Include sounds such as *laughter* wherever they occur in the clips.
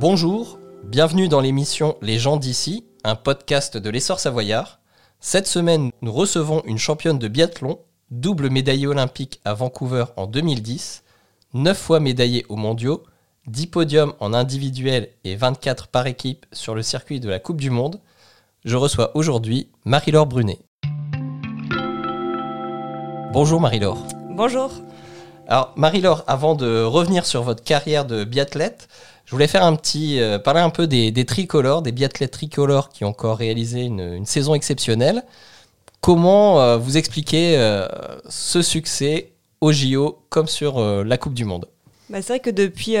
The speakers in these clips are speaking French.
Bonjour, bienvenue dans l'émission Les gens d'ici, un podcast de l'essor savoyard. Cette semaine, nous recevons une championne de biathlon, double médaillée olympique à Vancouver en 2010, 9 fois médaillée aux mondiaux, 10 podiums en individuel et 24 par équipe sur le circuit de la Coupe du Monde. Je reçois aujourd'hui Marie-Laure Brunet. Bonjour Marie-Laure. Bonjour. Alors Marie-Laure, avant de revenir sur votre carrière de biathlète, je voulais faire un petit, euh, parler un peu des, tricolores, des biathlètes tricolores qui ont encore réalisé une, saison exceptionnelle. Comment euh, vous expliquez euh, ce succès au JO comme sur la Coupe du Monde? Bah, c'est vrai que depuis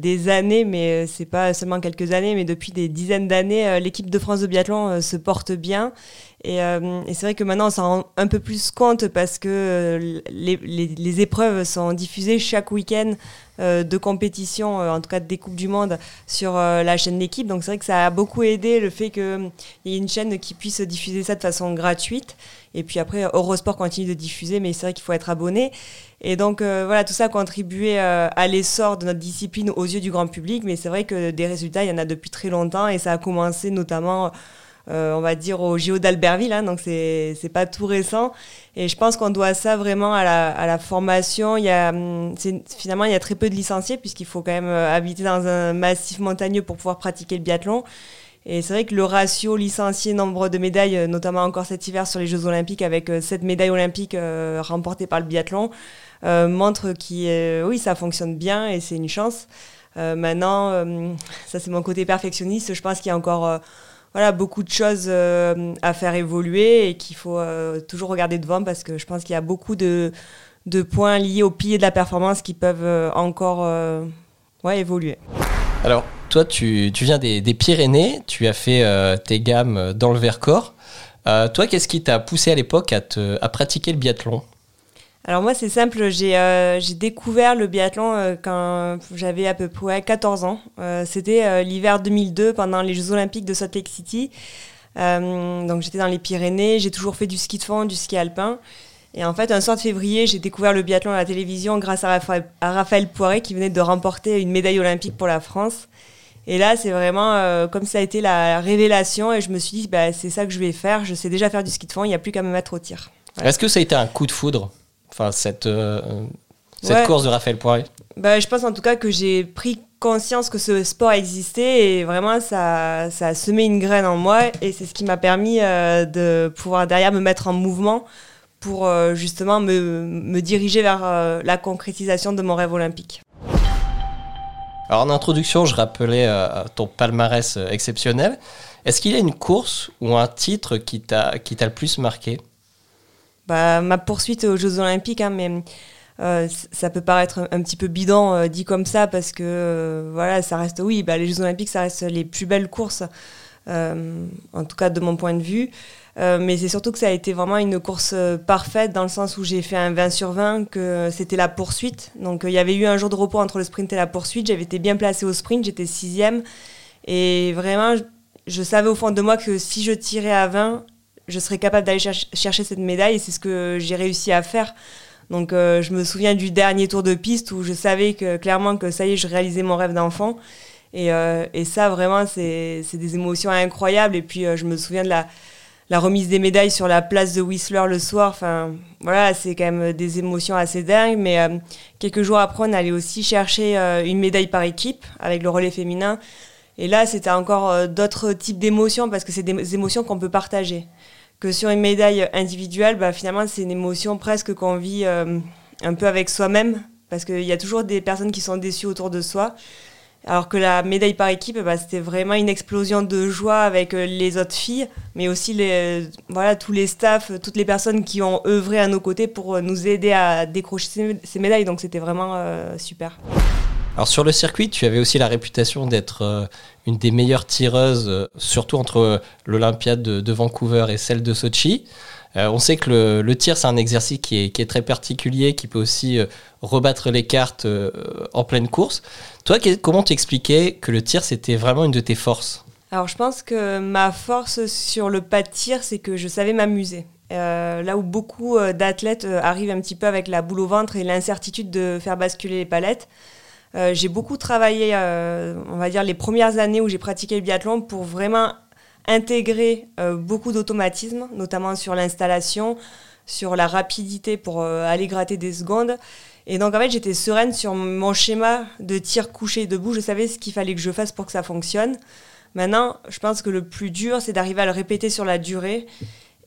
des années, mais c'est pas seulement quelques années, mais depuis des dizaines d'années, l'équipe de France de biathlon se porte bien euh, et, c'est vrai que maintenant, on s'en rend un peu plus compte parce que euh, les, épreuves sont diffusées chaque week-end euh, de compétition, en tout cas des Coupes du Monde, sur la chaîne d'équipe. Donc c'est vrai que ça a beaucoup aidé le fait qu'il y ait une chaîne qui puisse diffuser ça de façon gratuite. Et puis après, Eurosport continue de diffuser, mais c'est vrai qu'il faut être abonné. Et donc voilà, tout ça a contribué à l'essor de notre discipline aux yeux du grand public. Mais c'est vrai que des résultats, il y en a depuis très longtemps et ça a commencé notamment euh, on va dire, au JO d'Albertville, hein, donc c'est pas tout récent. Et je pense qu'on doit ça vraiment à la, à la formation. Il y a, hum, finalement, il y a très peu de licenciés, puisqu'il faut quand même euh, habiter dans un massif montagneux pour pouvoir pratiquer le biathlon. Et c'est vrai que le ratio licencié nombre de médailles, euh, notamment encore cet hiver sur les Jeux Olympiques, avec sept médailles olympiques remportées par le biathlon, montre que oui, ça fonctionne bien et c'est une chance. maintenant, ça c'est mon côté perfectionniste. Je pense qu'il y a encore voilà, beaucoup de choses euh, à faire évoluer et qu'il faut euh, toujours regarder devant parce que je pense qu'il y a beaucoup de, de, points liés au pilier de la performance qui peuvent euh, encore ouais, évoluer. Alors, toi, tu, tu viens des, Pyrénées, tu as fait tes gammes dans le Vercors. toi, qu'est-ce qui t'a poussé à l'époque à, à pratiquer le biathlon? Alors moi c'est simple, j'ai euh, découvert le biathlon euh, quand j'avais à peu près 14 ans. Euh, c'était l'hiver 2002 pendant les Jeux olympiques de Salt Lake City. donc j'étais dans les Pyrénées, j'ai toujours fait du ski de fond, du ski alpin. Et en fait un soir de février j'ai découvert le biathlon à la télévision grâce à Raphaël, Poiré qui venait de remporter une médaille olympique pour la France. Et là, c'est vraiment comme ça a été la révélation. Et je me suis dit, bah, c'est ça que je vais faire. Je sais déjà faire du ski de fond, il n'y a plus qu'à me mettre au tir. Est-ce que ça a été un coup de foudre? Enfin, cette, euh, cette course de Raphaël Poiré bah, Je pense en tout cas que j'ai pris conscience que ce sport existait et vraiment ça, ça a semé une graine en moi et c'est ce qui m'a permis euh, de pouvoir derrière me mettre en mouvement pour euh, justement me, me, diriger vers la concrétisation de mon rêve olympique. Alors en introduction, je rappelais ton palmarès exceptionnel. Est-ce qu'il y a une course ou un titre qui t'a le plus marqué? Bah, ma poursuite aux Jeux Olympiques, hein, mais euh, ça peut paraître un, petit peu bidon euh, dit comme ça parce que euh, voilà, ça reste, oui, bah, les Jeux Olympiques, ça reste les plus belles courses, en tout cas de mon point de vue. mais c'est surtout que ça a été vraiment une course parfaite dans le sens où j'ai fait un 20 sur 20, que c'était la poursuite. Donc il y avait eu un jour de repos entre le sprint et la poursuite. J'avais été bien placée au sprint, j'étais sixième. Et vraiment, je savais au fond de moi que si je tirais à 20, je serais capable d'aller chercher cette médaille et c'est ce que j'ai réussi à faire. Donc euh, je me souviens du dernier tour de piste où je savais que clairement que ça y est, je réalisais mon rêve d'enfant. Et, euh, et, ça, vraiment, c'est des émotions incroyables. Et puis euh, je me souviens de la, la, remise des médailles sur la place de Whistler le soir. Enfin, voilà, c'est quand même des émotions assez dingues. Mais quelques jours après, on allait aussi chercher une médaille par équipe avec le relais féminin. Et là, c'était encore d'autres types d'émotions parce que c'est des émotions qu'on peut partager que sur une médaille individuelle, bah, finalement, c'est une émotion presque qu'on vit euh, un peu avec soi-même, parce qu'il y a toujours des personnes qui sont déçues autour de soi. Alors que la médaille par équipe, bah, c'était vraiment une explosion de joie avec euh, les autres filles, mais aussi les, euh, voilà, tous les staffs, toutes les personnes qui ont œuvré à nos côtés pour nous aider à décrocher ces, médailles. Donc c'était vraiment super. Alors sur le circuit, tu avais aussi la réputation d'être euh, une des meilleures tireuses, euh, surtout entre euh, l'Olympiade de, Vancouver et celle de Sochi. on sait que le, tir, c'est un exercice qui est, très particulier, qui peut aussi rebattre les cartes en pleine course. Toi, comment t'expliquais que le tir, c'était vraiment une de tes forces? Alors je pense que ma force sur le pas de tir, c'est que je savais m'amuser. là où beaucoup d'athlètes arrivent un petit peu avec la boule au ventre et l'incertitude de faire basculer les palettes, j'ai beaucoup travaillé, on va dire, les premières années où j'ai pratiqué le biathlon pour vraiment intégrer beaucoup d'automatismes, notamment sur l'installation, sur la rapidité pour aller gratter des secondes. Et donc en fait j'étais sereine sur mon schéma de tir couché debout, je savais ce qu'il fallait que je fasse pour que ça fonctionne. Maintenant, je pense que le plus dur, c'est d'arriver à le répéter sur la durée.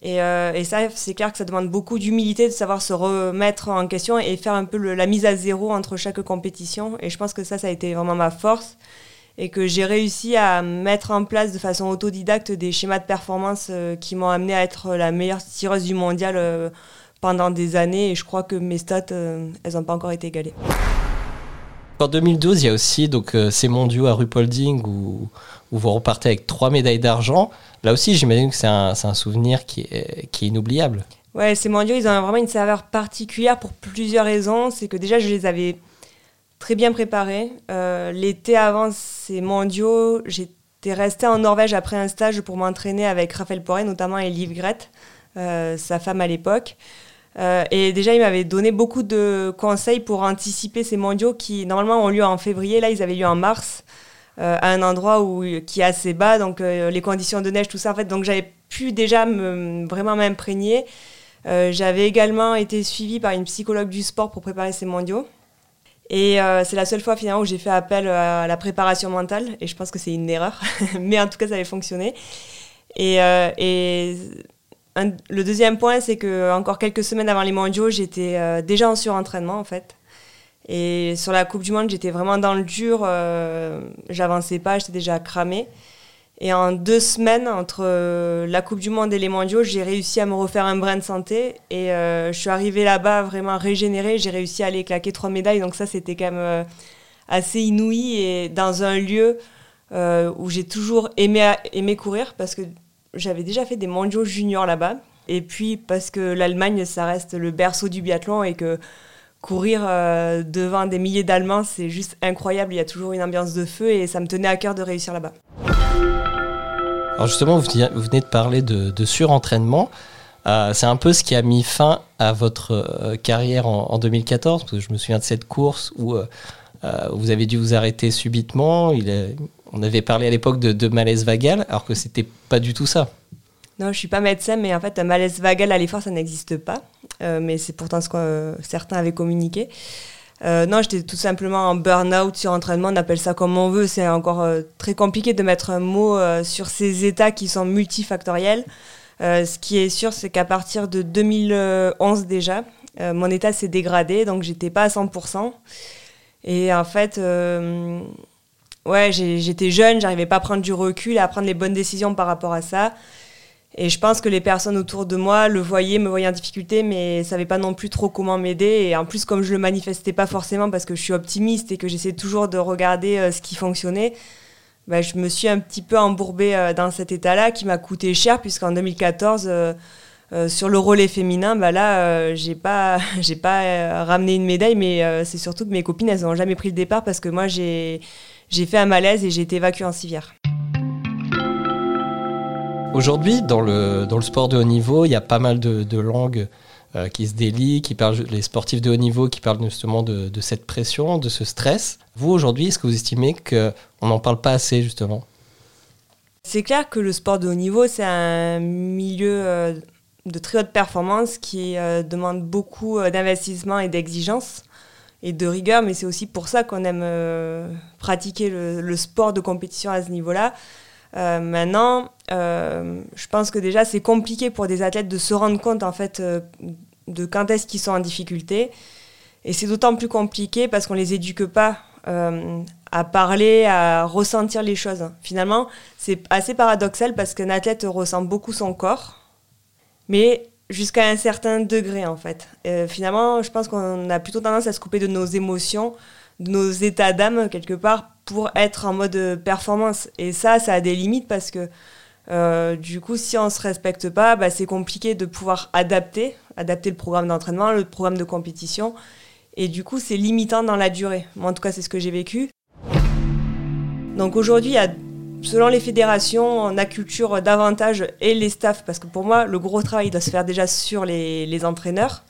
Et, euh, et ça, c'est clair que ça demande beaucoup d'humilité de savoir se remettre en question et faire un peu la mise à zéro entre chaque compétition. Et je pense que ça, ça a été vraiment ma force. Et que j'ai réussi à mettre en place de façon autodidacte des schémas de performance euh, qui m'ont amené à être la meilleure tireuse du mondial euh, pendant des années. Et je crois que mes stats, elles n'ont pas encore été égalées. En 2012, il y a aussi donc, ces mondiaux à Rupolding où où vous repartez avec trois médailles d'argent. Là aussi, j'imagine que c'est un, souvenir qui est, qui est inoubliable. Ouais, ces mondiaux, ils ont vraiment une saveur particulière pour plusieurs raisons. C'est que déjà, je les avais très bien préparés. Euh, l'été avant ces mondiaux, j'étais restée en Norvège après un stage pour m'entraîner avec Raphaël Poré, notamment et Liv Gret, euh, sa femme à l'époque. Euh, et déjà, il m'avait donné beaucoup de conseils pour anticiper ces mondiaux qui, normalement, ont lieu en février. Là, ils avaient lieu en mars. Euh, à un endroit où, qui est assez bas, donc euh, les conditions de neige, tout ça, en fait, donc j'avais pu déjà me, vraiment m'imprégner. Euh, j'avais également été suivie par une psychologue du sport pour préparer ces mondiaux. Et c'est la seule fois finalement où j'ai fait appel à la préparation mentale, et je pense que c'est une erreur, *laughs* mais en tout cas ça avait fonctionné. Et, et le deuxième point, c'est que encore quelques semaines avant les mondiaux, j'étais déjà en surentraînement en fait. Et sur la Coupe du Monde, j'étais vraiment dans le dur. Euh, j'avançais pas, j'étais déjà cramée. Et en deux semaines, entre euh, la Coupe du Monde et les mondiaux, j'ai réussi à me refaire un brin de santé. Et euh, je suis arrivée là-bas vraiment régénérée. J'ai réussi à aller claquer trois médailles. Donc ça, c'était quand même assez inouï. Et dans un lieu où j'ai toujours aimé, aimé courir, parce que j'avais déjà fait des mondiaux juniors là-bas. Et puis parce que l'Allemagne, ça reste le berceau du biathlon et que courir euh, devant des milliers d'Allemands, c'est juste incroyable. Il y a toujours une ambiance de feu et ça me tenait à cœur de réussir là-bas. Alors justement, vous venez de parler de, surentraînement. Euh, c'est un peu ce qui a mis fin à votre euh, carrière en, 2014, parce que je me souviens de cette course où vous avez dû vous arrêter subitement. On avait parlé à l'époque de, de malaise vagal, alors que c'était pas du tout ça. Non, je suis pas médecin, mais en fait, un malaise vagal à l'effort, ça n'existe pas. Euh, mais c'est pourtant ce que euh, certains avaient communiqué. Euh, non, j'étais tout simplement en burn-out sur entraînement, on appelle ça comme on veut. C'est encore très compliqué de mettre un mot sur ces états qui sont multifactoriels. ce qui est sûr, c'est qu'à partir de 2011 déjà, mon état s'est dégradé, donc j'étais pas à 100%. Et en fait, ouais, j'étais jeune, j'arrivais pas à prendre du recul, à prendre les bonnes décisions par rapport à ça. Et je pense que les personnes autour de moi le voyaient, me voyaient en difficulté, mais ne savaient pas non plus trop comment m'aider. Et en plus, comme je le manifestais pas forcément parce que je suis optimiste et que j'essaie toujours de regarder euh, ce qui fonctionnait, bah, je me suis un petit peu embourbée euh, dans cet état-là qui m'a coûté cher puisqu'en 2014, euh, sur le relais féminin, bah là, j'ai pas, *laughs* j'ai pas ramené une médaille, mais c'est surtout que mes copines, elles n'ont jamais pris le départ parce que moi, j'ai, j'ai fait un malaise et j'ai été évacuée en civière. Aujourd'hui, dans le, dans le sport de haut niveau, il y a pas mal de, langues euh, qui se délient, qui parlent, les sportifs de haut niveau qui parlent justement de, cette pression, de ce stress. Vous, aujourd'hui, est-ce que vous estimez qu'on n'en parle pas assez, justement? C'est clair que le sport de haut niveau, c'est un milieu euh, de très haute performance qui euh, demande beaucoup d'investissement et d'exigence et de rigueur, mais c'est aussi pour ça qu'on aime pratiquer le, sport de compétition à ce niveau-là. Euh, maintenant, euh, je pense que déjà c'est compliqué pour des athlètes de se rendre compte en fait euh, de quand est-ce qu'ils sont en difficulté. Et c'est d'autant plus compliqué parce qu'on les éduque pas à parler, à ressentir les choses. Finalement, c'est assez paradoxal parce qu'un athlète ressent beaucoup son corps, mais jusqu'à un certain degré en fait. finalement, je pense qu'on a plutôt tendance à se couper de nos émotions, de nos états d'âme quelque part pour être en mode performance. Et ça, ça a des limites parce que euh, du coup, si on ne se respecte pas, bah, c'est compliqué de pouvoir adapter, adapter le programme d'entraînement, le programme de compétition. Et du coup, c'est limitant dans la durée. Moi, en tout cas, c'est ce que j'ai vécu. Donc aujourd'hui, selon les fédérations, on culture davantage et les staffs, parce que pour moi, le gros travail doit se faire déjà sur les, les entraîneurs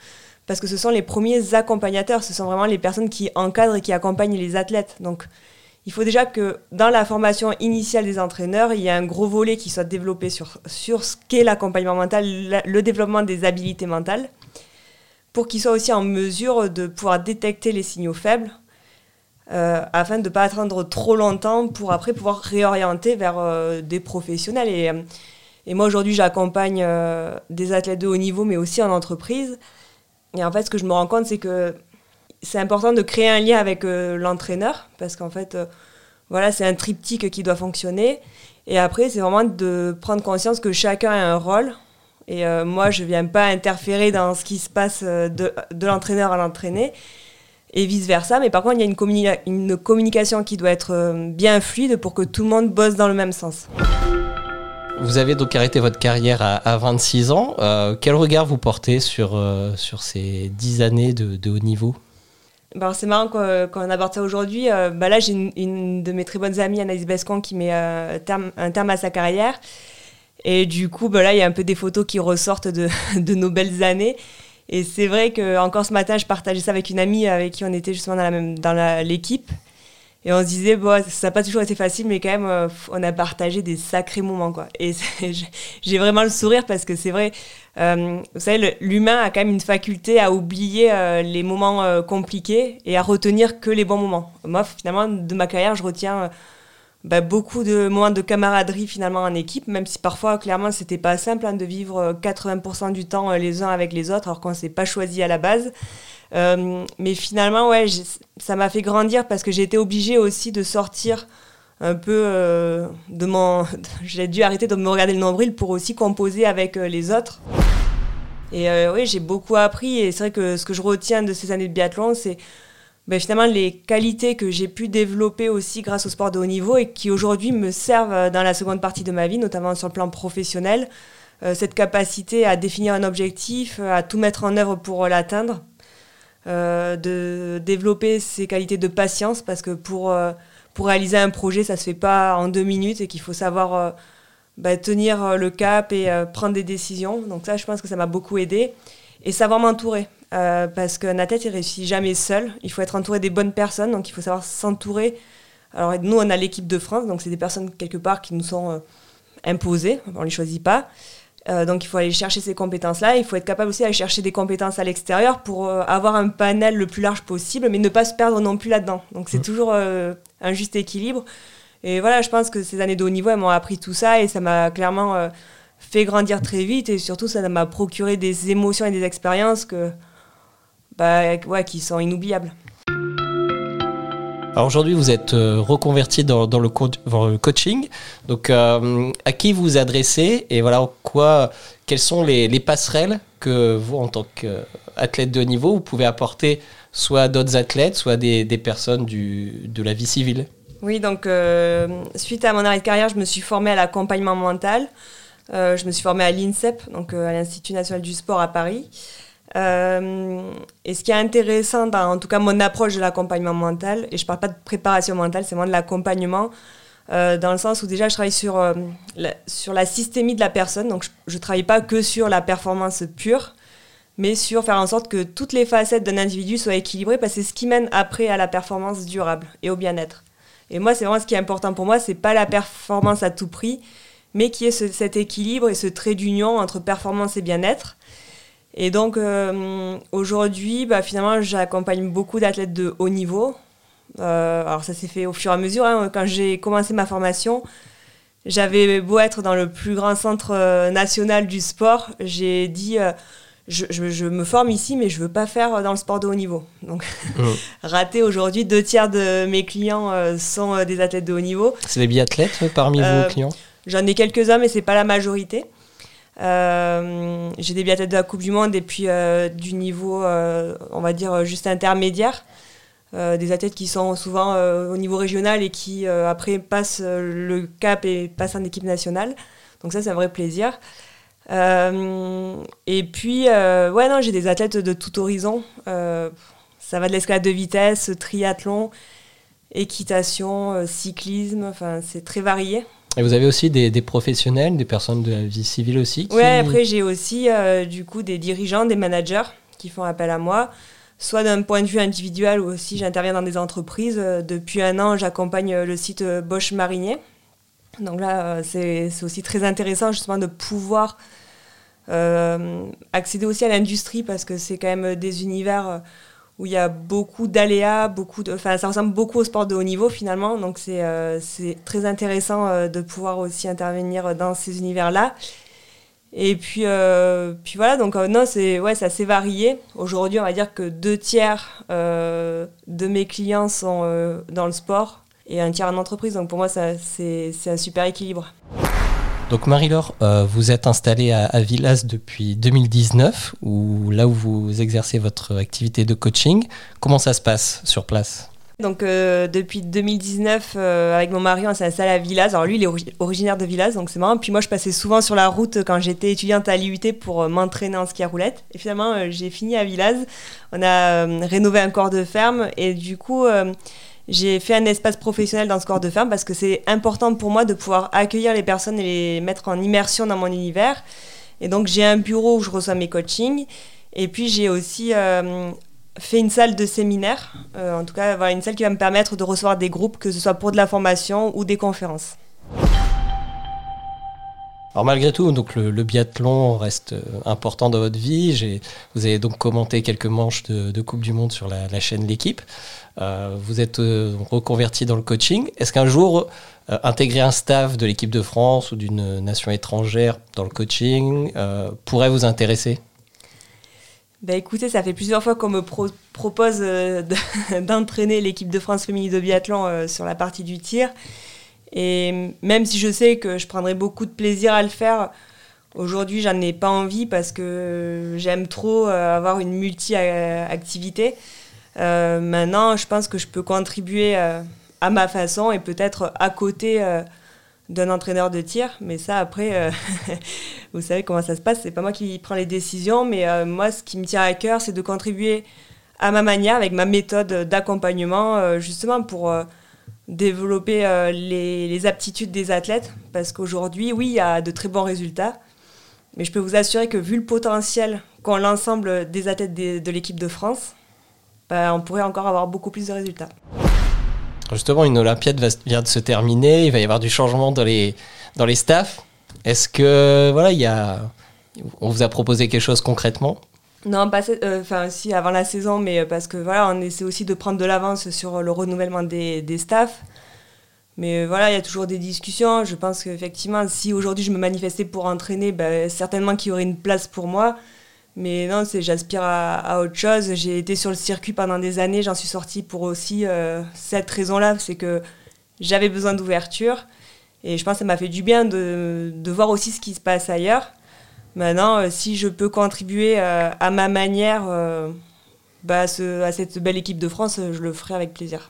parce que ce sont les premiers accompagnateurs, ce sont vraiment les personnes qui encadrent et qui accompagnent les athlètes. Donc, il faut déjà que dans la formation initiale des entraîneurs, il y ait un gros volet qui soit développé sur, sur ce qu'est l'accompagnement mental, le développement des habilités mentales, pour qu'ils soient aussi en mesure de pouvoir détecter les signaux faibles, euh, afin de ne pas attendre trop longtemps pour après pouvoir réorienter vers euh, des professionnels. Et, et moi aujourd'hui j'accompagne euh, des athlètes de haut niveau, mais aussi en entreprise. Et en fait ce que je me rends compte c'est que c'est important de créer un lien avec l'entraîneur, parce qu'en fait voilà c'est un triptyque qui doit fonctionner. Et après c'est vraiment de prendre conscience que chacun a un rôle. Et moi je ne viens pas interférer dans ce qui se passe de, l'entraîneur à l'entraîné et vice-versa. Mais par contre, il y a une, communication qui doit être euh, bien fluide pour que tout le monde bosse dans le même sens. Vous avez donc arrêté votre carrière à, 26 ans. Euh, quel regard vous portez sur, euh, ces 10 années de haut niveau? Bah, c'est marrant quand on aborde ça aujourd'hui. bah là, j'ai une, de mes très bonnes amies, Anaïs Bescon, qui met terme, un terme à sa carrière. Et du coup, bah là, il y a un peu des photos qui ressortent *laughs* de, nos belles années. Et c'est vrai que encore ce matin, je partageais ça avec une amie avec qui on était justement dans la l'équipe. Et on se disait, bon, ça n'a pas toujours été facile, mais quand même, euh, on a partagé des sacrés moments, quoi. Et *laughs* j'ai vraiment le sourire parce que c'est vrai, euh, vous savez, l'humain a quand même une faculté à oublier euh, les moments compliqués et à retenir que les bons moments. Moi, finalement, de ma carrière, je retiens bah, beaucoup de moments de camaraderie finalement en équipe, même si parfois clairement c'était pas simple hein, de vivre 80% euh, du temps euh, les uns avec les autres alors qu'on s'est pas choisi à la base. Euh, mais finalement, ouais, ça m'a fait grandir parce que j'ai été obligée aussi de sortir un peu de mon. *laughs* j'ai dû arrêter de me regarder le nombril pour aussi composer avec les autres. Et oui, j'ai beaucoup appris et c'est vrai que ce que je retiens de ces années de biathlon, c'est ben, finalement les qualités que j'ai pu développer aussi grâce au sport de haut niveau et qui aujourd'hui me servent euh, dans la seconde partie de ma vie, notamment sur le plan professionnel. Euh, cette capacité à définir un objectif, euh, à tout mettre en œuvre pour l'atteindre, de développer ces qualités de patience parce que pour, pour réaliser un projet, ça ne se fait pas en deux minutes et qu'il faut savoir ben, tenir le cap et prendre des décisions. Donc ça, je pense que ça m'a beaucoup aidé. Et savoir m'entourer. Euh, parce qu'un athlète, il réussit jamais seul. Il faut être entouré des bonnes personnes, donc il faut savoir s'entourer. Alors nous, on a l'équipe de France, donc c'est des personnes quelque part qui nous sont euh, imposées, on ne les choisit pas. Euh, donc il faut aller chercher ces compétences-là. Il faut être capable aussi d'aller chercher des compétences à l'extérieur pour avoir un panel le plus large possible, mais ne pas se perdre non plus là-dedans. Donc c'est mmh. toujours un juste équilibre. Et voilà, je pense que ces années de haut niveau, elles m'ont appris tout ça et ça m'a clairement fait grandir très vite et surtout ça m'a procuré des émotions et des expériences que bah, ouais, qui sont inoubliables. Alors aujourd'hui, vous êtes euh, reconverti dans, dans, le le coaching. Donc, euh, à qui vous adressez et voilà quoi, quelles sont les, les passerelles que vous, en tant qu'athlète de haut niveau, vous pouvez apporter soit à d'autres athlètes, soit des, des personnes du, de la vie civile? Oui, donc euh, suite à mon arrêt de carrière, je me suis formée à l'accompagnement mental. je me suis formée à l'INSEP, donc à l'Institut national du sport à Paris. Euh, et ce qui est intéressant dans, en tout cas, mon approche de l'accompagnement mental, et je ne parle pas de préparation mentale, c'est moins de l'accompagnement, euh, dans le sens où déjà je travaille sur, euh, la, sur la systémie de la personne, donc je ne travaille pas que sur la performance pure, mais sur faire en sorte que toutes les facettes d'un individu soient équilibrées, parce que c'est ce qui mène après à la performance durable et au bien-être. Et moi, c'est vraiment ce qui est important pour moi, c'est pas la performance à tout prix, mais qui est ce, cet équilibre et ce trait d'union entre performance et bien-être. Et donc euh, aujourd'hui, bah, finalement, j'accompagne beaucoup d'athlètes de haut niveau. Euh, alors ça s'est fait au fur et à mesure. Hein. Quand j'ai commencé ma formation, j'avais beau être dans le plus grand centre euh, national du sport, j'ai dit je, je, me forme ici, mais je veux pas faire dans le sport de haut niveau. Donc, mmh. *laughs* raté aujourd'hui, deux tiers de mes clients sont des athlètes de haut niveau. C'est des biathlètes parmi vos clients? J'en ai quelques-uns, mais c'est pas la majorité. Euh, j'ai des biathlètes de la Coupe du Monde et puis euh, du niveau, euh, on va dire, juste intermédiaire. des athlètes qui sont souvent au niveau régional et qui après passent le cap et passent en équipe nationale. Donc ça, c'est un vrai plaisir. et puis, ouais, non, j'ai des athlètes de tout horizon. ça va de l'escalade de vitesse, triathlon, équitation, cyclisme, enfin, c'est très varié. Et vous avez aussi des, professionnels, des personnes de la vie civile aussi Oui, après j'ai aussi euh, du coup des dirigeants, des managers qui font appel à moi, soit d'un point de vue individuel ou aussi j'interviens dans des entreprises. depuis un an, j'accompagne le site Bosch Marinier. Donc là, c'est aussi très intéressant justement de pouvoir accéder aussi à l'industrie parce que c'est quand même des univers où il y a beaucoup d'aléas, beaucoup de, enfin, ça ressemble beaucoup au sport de haut niveau finalement, donc c'est euh, très intéressant euh, de pouvoir aussi intervenir dans ces univers-là. Et puis, euh, puis voilà, donc non, c'est ouais, assez varié. Aujourd'hui, on va dire que deux tiers de mes clients sont dans le sport et un tiers en entreprise, donc pour moi, c'est un super équilibre. Donc Marie-Laure, euh, vous êtes installée à, Villas depuis 2019, où, là où vous exercez votre activité de coaching. Comment ça se passe sur place? Donc euh, depuis 2019, euh, avec mon mari, on s'est installé à Villas. Alors lui, il est originaire de Villas, donc c'est marrant. Puis moi, je passais souvent sur la route quand j'étais étudiante à l'IUT pour m'entraîner en ski à roulette. Et finalement, j'ai fini à Villas. On a rénové un corps de ferme et du coup j'ai fait un espace professionnel dans ce corps de ferme parce que c'est important pour moi de pouvoir accueillir les personnes et les mettre en immersion dans mon univers. Et donc j'ai un bureau où je reçois mes coachings. Et puis j'ai aussi euh, fait une salle de séminaire, euh, en tout cas voilà, une salle qui va me permettre de recevoir des groupes, que ce soit pour de la formation ou des conférences. Alors malgré tout, donc le, biathlon reste euh, important dans votre vie. Vous avez donc commenté quelques manches de, Coupe du Monde sur la, chaîne L'équipe. Euh, vous êtes euh, reconverti dans le coaching. Est-ce qu'un jour, intégrer un staff de l'équipe de France ou d'une nation étrangère dans le coaching pourrait vous intéresser? Bah écoutez, ça fait plusieurs fois qu'on me propose *laughs* d'entraîner l'équipe de France féminine de biathlon sur la partie du tir. Et même si je sais que je prendrais beaucoup de plaisir à le faire, aujourd'hui, j'en ai pas envie parce que j'aime trop euh, avoir une multi-activité. Euh, maintenant, je pense que je peux contribuer euh, à ma façon et peut-être à côté d'un entraîneur de tir. Mais ça, après, *laughs* vous savez comment ça se passe. C'est pas moi qui prends les décisions, mais moi, ce qui me tient à cœur, c'est de contribuer à ma manière, avec ma méthode d'accompagnement, justement pour développer euh, les, aptitudes des athlètes, parce qu'aujourd'hui, oui, il y a de très bons résultats, mais je peux vous assurer que vu le potentiel qu'ont l'ensemble des athlètes de, l'équipe de France, bah, on pourrait encore avoir beaucoup plus de résultats. Justement, une Olympiade vient de se terminer, il va y avoir du changement dans les, dans les staffs. Est-ce que, voilà, il y a, on vous a proposé quelque chose concrètement? Non, pas euh, enfin si avant la saison, mais euh, parce que voilà, on essaie aussi de prendre de l'avance sur le renouvellement des, des staffs. Mais euh, voilà, il y a toujours des discussions. Je pense qu'effectivement, si aujourd'hui je me manifestais pour entraîner, ben, certainement qu'il y aurait une place pour moi. Mais non, c'est j'aspire à, autre chose. J'ai été sur le circuit pendant des années, j'en suis sortie pour aussi cette raison-là, c'est que j'avais besoin d'ouverture. Et je pense que ça m'a fait du bien de, de voir aussi ce qui se passe ailleurs. Maintenant, euh, si je peux contribuer euh, à ma manière euh, bah, à cette belle équipe de France, je le ferai avec plaisir.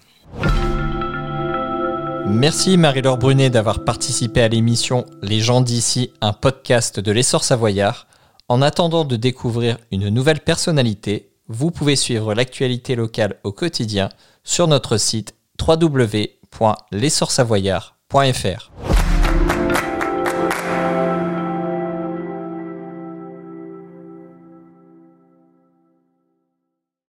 Merci Marie-Laure Brunet d'avoir participé à l'émission Les gens d'ici, un podcast de l'essor savoyard. En attendant de découvrir une nouvelle personnalité, vous pouvez suivre l'actualité locale au quotidien sur notre site www.l'essorsavoyard.fr.